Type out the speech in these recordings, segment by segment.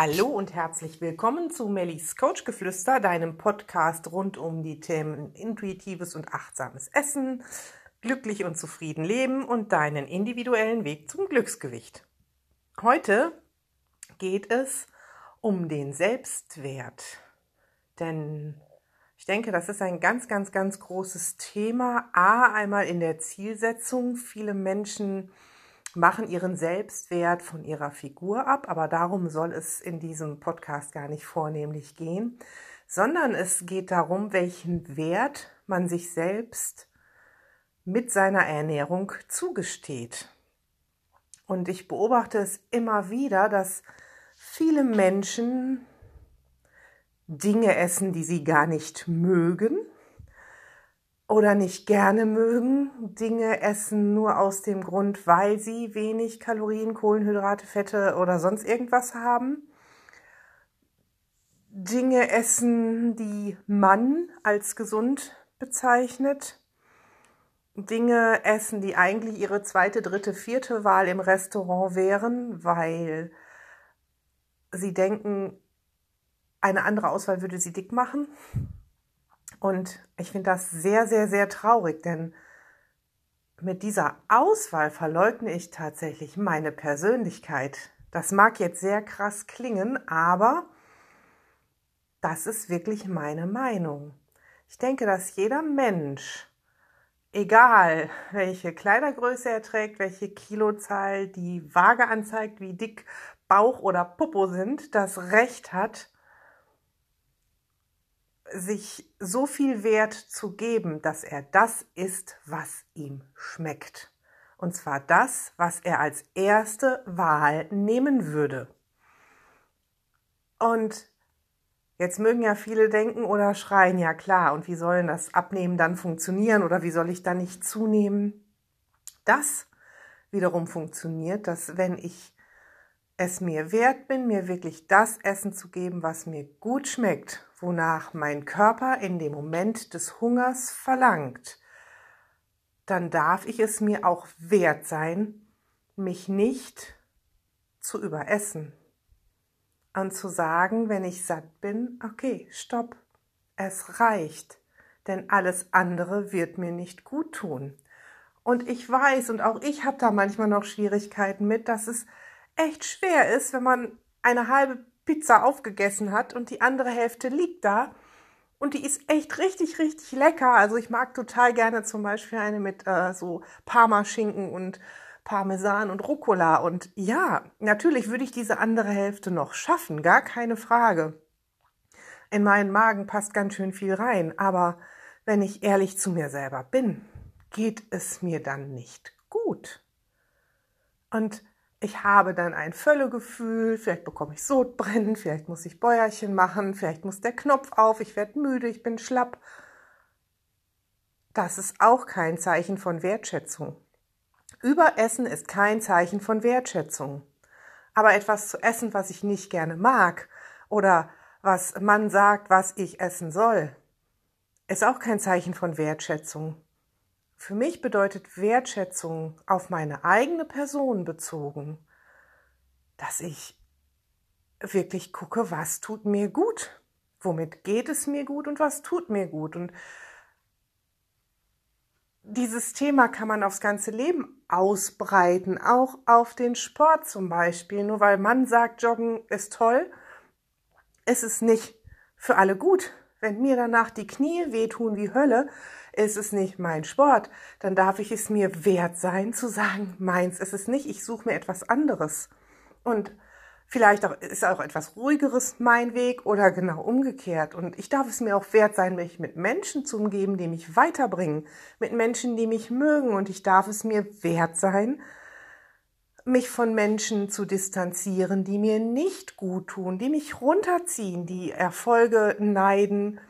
Hallo und herzlich willkommen zu Mellies Coachgeflüster, deinem Podcast rund um die Themen intuitives und achtsames Essen, glücklich und zufrieden leben und deinen individuellen Weg zum Glücksgewicht. Heute geht es um den Selbstwert. Denn ich denke, das ist ein ganz, ganz, ganz großes Thema. A, einmal in der Zielsetzung. Viele Menschen machen ihren Selbstwert von ihrer Figur ab, aber darum soll es in diesem Podcast gar nicht vornehmlich gehen, sondern es geht darum, welchen Wert man sich selbst mit seiner Ernährung zugesteht. Und ich beobachte es immer wieder, dass viele Menschen Dinge essen, die sie gar nicht mögen, oder nicht gerne mögen, Dinge essen nur aus dem Grund, weil sie wenig Kalorien, Kohlenhydrate, Fette oder sonst irgendwas haben. Dinge essen, die man als gesund bezeichnet. Dinge essen, die eigentlich ihre zweite, dritte, vierte Wahl im Restaurant wären, weil sie denken, eine andere Auswahl würde sie dick machen. Und ich finde das sehr, sehr, sehr traurig, denn mit dieser Auswahl verleugne ich tatsächlich meine Persönlichkeit. Das mag jetzt sehr krass klingen, aber das ist wirklich meine Meinung. Ich denke, dass jeder Mensch, egal welche Kleidergröße er trägt, welche Kilozahl die Waage anzeigt, wie dick Bauch oder Popo sind, das Recht hat, sich so viel Wert zu geben, dass er das isst, was ihm schmeckt. Und zwar das, was er als erste Wahl nehmen würde. Und jetzt mögen ja viele denken oder schreien, ja klar, und wie soll das Abnehmen dann funktionieren oder wie soll ich dann nicht zunehmen? Das wiederum funktioniert, dass wenn ich es mir wert bin, mir wirklich das Essen zu geben, was mir gut schmeckt, wonach mein Körper in dem Moment des Hungers verlangt, dann darf ich es mir auch wert sein, mich nicht zu überessen und zu sagen, wenn ich satt bin, okay, stopp, es reicht, denn alles andere wird mir nicht gut tun. Und ich weiß, und auch ich habe da manchmal noch Schwierigkeiten mit, dass es echt schwer ist, wenn man eine halbe Pizza aufgegessen hat und die andere Hälfte liegt da. Und die ist echt richtig, richtig lecker. Also ich mag total gerne zum Beispiel eine mit äh, so Parmaschinken und Parmesan und Rucola. Und ja, natürlich würde ich diese andere Hälfte noch schaffen, gar keine Frage. In meinen Magen passt ganz schön viel rein. Aber wenn ich ehrlich zu mir selber bin, geht es mir dann nicht gut. Und ich habe dann ein Völlegefühl, vielleicht bekomme ich Sodbrennen, vielleicht muss ich Bäuerchen machen, vielleicht muss der Knopf auf, ich werde müde, ich bin schlapp. Das ist auch kein Zeichen von Wertschätzung. Überessen ist kein Zeichen von Wertschätzung. Aber etwas zu essen, was ich nicht gerne mag oder was man sagt, was ich essen soll, ist auch kein Zeichen von Wertschätzung. Für mich bedeutet Wertschätzung auf meine eigene Person bezogen, dass ich wirklich gucke, was tut mir gut, womit geht es mir gut und was tut mir gut. Und dieses Thema kann man aufs ganze Leben ausbreiten, auch auf den Sport zum Beispiel. Nur weil man sagt, Joggen ist toll, ist es nicht für alle gut. Wenn mir danach die Knie wehtun wie Hölle, ist es nicht mein Sport. Dann darf ich es mir wert sein zu sagen, meins ist es nicht. Ich suche mir etwas anderes. Und vielleicht auch, ist auch etwas ruhigeres mein Weg oder genau umgekehrt. Und ich darf es mir auch wert sein, mich mit Menschen zu umgeben, die mich weiterbringen, mit Menschen, die mich mögen. Und ich darf es mir wert sein, mich von Menschen zu distanzieren, die mir nicht gut tun, die mich runterziehen, die Erfolge neiden,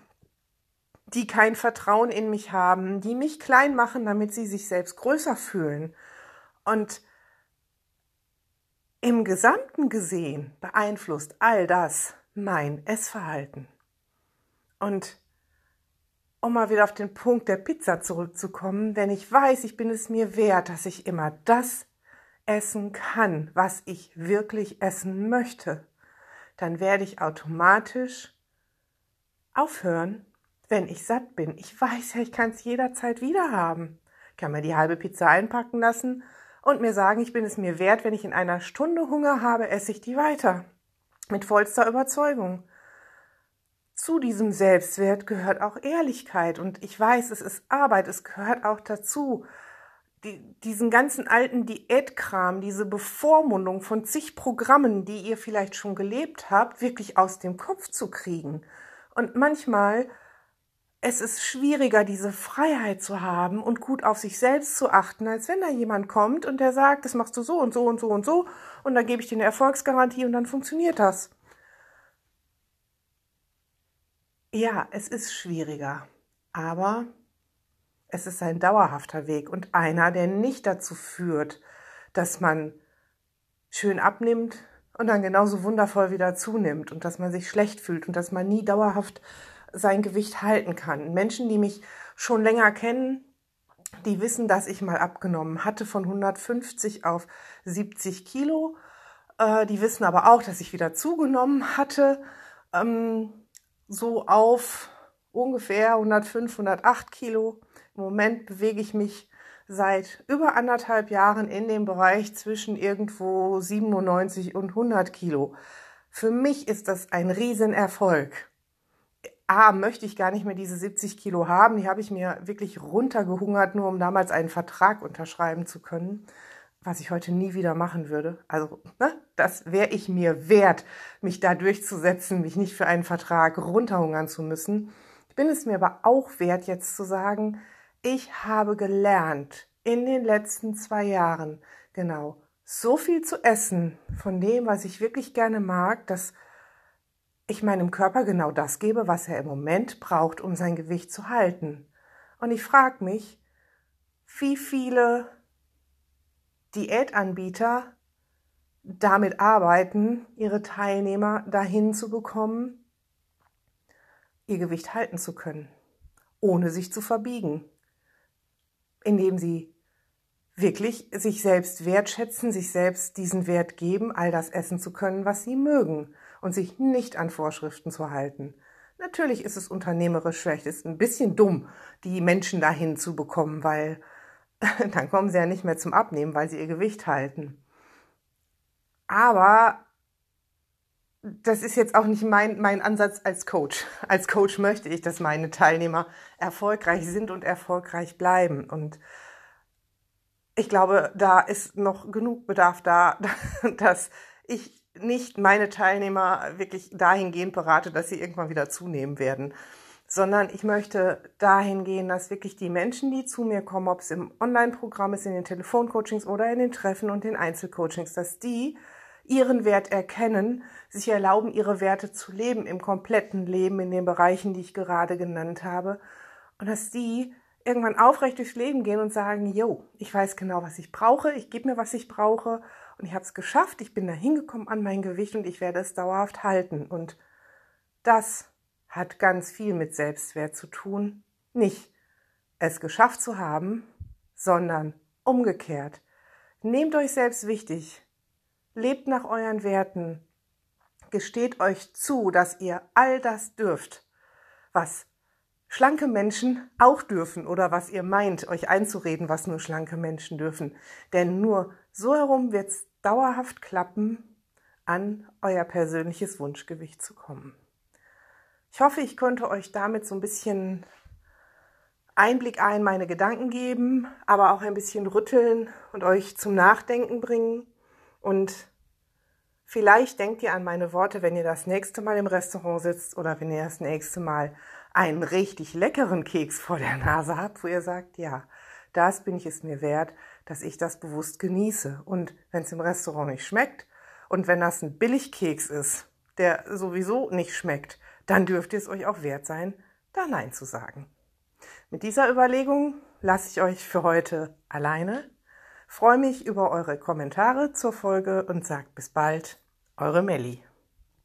die kein Vertrauen in mich haben, die mich klein machen, damit sie sich selbst größer fühlen. Und im Gesamten gesehen beeinflusst all das mein Essverhalten. Und um mal wieder auf den Punkt der Pizza zurückzukommen, wenn ich weiß, ich bin es mir wert, dass ich immer das essen kann, was ich wirklich essen möchte, dann werde ich automatisch aufhören, wenn ich satt bin. Ich weiß ja, ich kann es jederzeit wieder haben. Ich kann mir die halbe Pizza einpacken lassen und mir sagen, ich bin es mir wert, wenn ich in einer Stunde Hunger habe, esse ich die weiter. Mit vollster Überzeugung. Zu diesem Selbstwert gehört auch Ehrlichkeit und ich weiß, es ist Arbeit, es gehört auch dazu, die, diesen ganzen alten Diätkram, diese Bevormundung von zig Programmen, die ihr vielleicht schon gelebt habt, wirklich aus dem Kopf zu kriegen. Und manchmal es ist schwieriger, diese Freiheit zu haben und gut auf sich selbst zu achten, als wenn da jemand kommt und der sagt, das machst du so und so und so und so und dann gebe ich dir eine Erfolgsgarantie und dann funktioniert das. Ja, es ist schwieriger, aber es ist ein dauerhafter Weg und einer, der nicht dazu führt, dass man schön abnimmt und dann genauso wundervoll wieder zunimmt und dass man sich schlecht fühlt und dass man nie dauerhaft sein Gewicht halten kann. Menschen, die mich schon länger kennen, die wissen, dass ich mal abgenommen hatte von 150 auf 70 Kilo. Äh, die wissen aber auch, dass ich wieder zugenommen hatte, ähm, so auf ungefähr 105, 108 Kilo. Im Moment bewege ich mich seit über anderthalb Jahren in dem Bereich zwischen irgendwo 97 und 100 Kilo. Für mich ist das ein Riesenerfolg. A, möchte ich gar nicht mehr diese 70 Kilo haben. Die habe ich mir wirklich runtergehungert, nur um damals einen Vertrag unterschreiben zu können, was ich heute nie wieder machen würde. Also, ne, das wäre ich mir wert, mich da durchzusetzen, mich nicht für einen Vertrag runterhungern zu müssen. Ich bin es mir aber auch wert, jetzt zu sagen, ich habe gelernt in den letzten zwei Jahren genau so viel zu essen von dem, was ich wirklich gerne mag, dass ich meinem Körper genau das gebe, was er im Moment braucht, um sein Gewicht zu halten. Und ich frage mich, wie viele Diätanbieter damit arbeiten, ihre Teilnehmer dahin zu bekommen, ihr Gewicht halten zu können, ohne sich zu verbiegen, indem sie wirklich sich selbst wertschätzen, sich selbst diesen Wert geben, all das essen zu können, was sie mögen und sich nicht an Vorschriften zu halten. Natürlich ist es unternehmerisch schlecht, ist ein bisschen dumm, die Menschen dahin zu bekommen, weil dann kommen sie ja nicht mehr zum Abnehmen, weil sie ihr Gewicht halten. Aber das ist jetzt auch nicht mein, mein Ansatz als Coach. Als Coach möchte ich, dass meine Teilnehmer erfolgreich sind und erfolgreich bleiben. Und ich glaube, da ist noch genug Bedarf da, dass ich nicht meine Teilnehmer wirklich dahingehend berate, dass sie irgendwann wieder zunehmen werden, sondern ich möchte dahin gehen, dass wirklich die Menschen, die zu mir kommen, ob es im Online-Programm ist, in den Telefoncoachings oder in den Treffen und den Einzelcoachings, dass die ihren Wert erkennen, sich erlauben, ihre Werte zu leben im kompletten Leben, in den Bereichen, die ich gerade genannt habe, und dass die irgendwann aufrecht durchs Leben gehen und sagen, yo, ich weiß genau, was ich brauche, ich gebe mir, was ich brauche und ich habe es geschafft, ich bin da hingekommen an mein Gewicht und ich werde es dauerhaft halten. Und das hat ganz viel mit Selbstwert zu tun. Nicht es geschafft zu haben, sondern umgekehrt. Nehmt euch selbst wichtig, lebt nach euren Werten, gesteht euch zu, dass ihr all das dürft, was schlanke Menschen auch dürfen oder was ihr meint, euch einzureden, was nur schlanke Menschen dürfen. Denn nur so herum wird's dauerhaft klappen, an euer persönliches Wunschgewicht zu kommen. Ich hoffe, ich konnte euch damit so ein bisschen Einblick in meine Gedanken geben, aber auch ein bisschen rütteln und euch zum Nachdenken bringen. Und vielleicht denkt ihr an meine Worte, wenn ihr das nächste Mal im Restaurant sitzt oder wenn ihr das nächste Mal einen richtig leckeren Keks vor der Nase habt, wo ihr sagt, ja, das bin ich es mir wert, dass ich das bewusst genieße. Und wenn es im Restaurant nicht schmeckt und wenn das ein Billigkeks ist, der sowieso nicht schmeckt, dann dürft ihr es euch auch wert sein, da Nein zu sagen. Mit dieser Überlegung lasse ich euch für heute alleine. Freue mich über eure Kommentare zur Folge und sagt bis bald, eure Melli.